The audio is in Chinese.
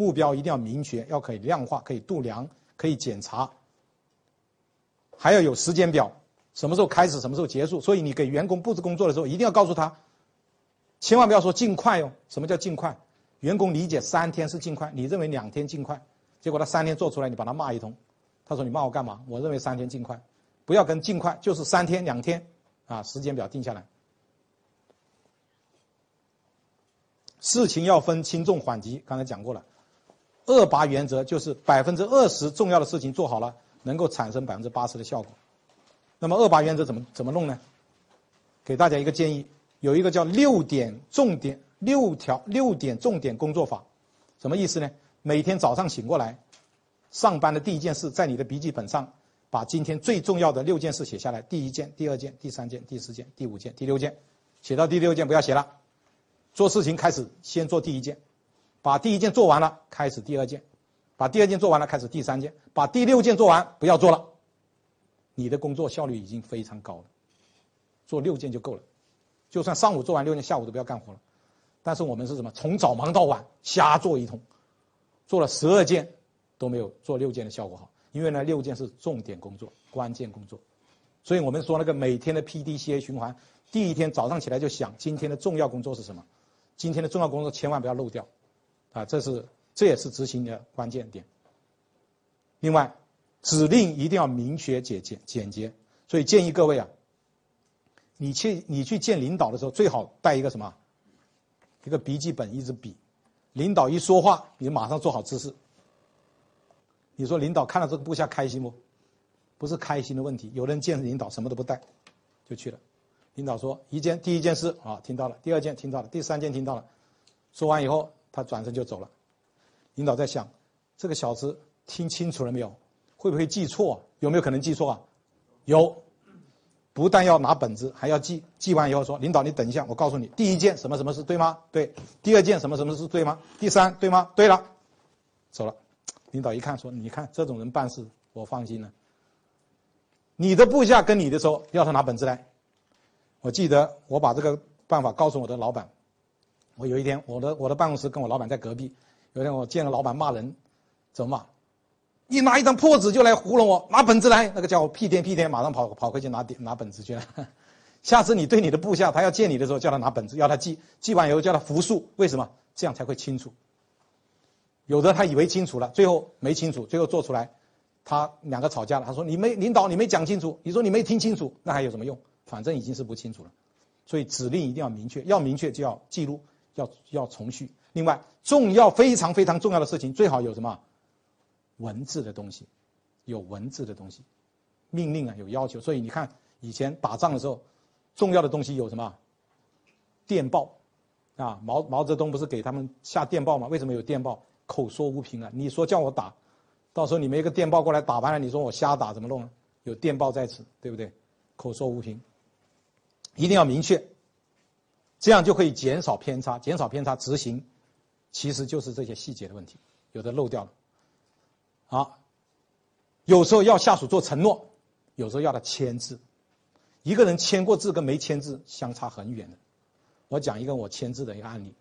目标一定要明确，要可以量化、可以度量、可以检查，还要有时间表，什么时候开始，什么时候结束。所以你给员工布置工作的时候，一定要告诉他，千万不要说尽快哦。什么叫尽快？员工理解三天是尽快，你认为两天尽快，结果他三天做出来，你把他骂一通。他说你骂我干嘛？我认为三天尽快，不要跟尽快，就是三天两天，啊，时间表定下来。事情要分轻重缓急，刚才讲过了。二八原则就是百分之二十重要的事情做好了，能够产生百分之八十的效果。那么二八原则怎么怎么弄呢？给大家一个建议，有一个叫六点重点六条六点重点工作法，什么意思呢？每天早上醒过来，上班的第一件事，在你的笔记本上把今天最重要的六件事写下来，第一件、第二件、第三件、第四件、第五件、第六件，写到第六件不要写了。做事情开始先做第一件，把第一件做完了，开始第二件，把第二件做完了，开始第三件，把第六件做完，不要做了。你的工作效率已经非常高了，做六件就够了。就算上午做完六件，下午都不要干活了。但是我们是什么？从早忙到晚，瞎做一通，做了十二件都没有做六件的效果好。因为呢，六件是重点工作、关键工作，所以我们说那个每天的 PDCA 循环，第一天早上起来就想今天的重要工作是什么。今天的重要工作千万不要漏掉，啊，这是这也是执行的关键点。另外，指令一定要明确、简简简洁。所以建议各位啊，你去你去见领导的时候，最好带一个什么？一个笔记本、一支笔。领导一说话，你马上做好姿势。你说领导看到这个部下开心不？不是开心的问题。有人见领导什么都不带，就去了。领导说一件第一件事啊听到了，第二件听到了，第三件听到了，说完以后他转身就走了。领导在想，这个小子听清楚了没有？会不会记错？有没有可能记错啊？有，不但要拿本子，还要记。记完以后说，领导你等一下，我告诉你，第一件什么什么事对吗？对。第二件什么什么事对吗？第三对吗？对了，走了。领导一看说，你看这种人办事我放心了。你的部下跟你的时候要他拿本子来。我记得我把这个办法告诉我的老板。我有一天，我的我的办公室跟我老板在隔壁。有一天我见了老板骂人，怎么骂？你拿一张破纸就来糊弄我，拿本子来。那个叫我屁颠屁颠，马上跑跑回去拿拿本子去了。下次你对你的部下，他要见你的时候，叫他拿本子，要他记，记完以后叫他复述，为什么？这样才会清楚。有的他以为清楚了，最后没清楚，最后做出来，他两个吵架了。他说你没领导，你没讲清楚，你说你没听清楚，那还有什么用？反正已经是不清楚了，所以指令一定要明确，要明确就要记录，要要重续。另外，重要非常非常重要的事情，最好有什么文字的东西，有文字的东西，命令啊有要求。所以你看，以前打仗的时候，重要的东西有什么？电报啊，毛毛泽东不是给他们下电报吗？为什么有电报？口说无凭啊！你说叫我打，到时候你们一个电报过来打完了，你说我瞎打怎么弄？有电报在此，对不对？口说无凭。一定要明确，这样就可以减少偏差，减少偏差执行，其实就是这些细节的问题，有的漏掉了。好，有时候要下属做承诺，有时候要他签字，一个人签过字跟没签字相差很远的。我讲一个我签字的一个案例，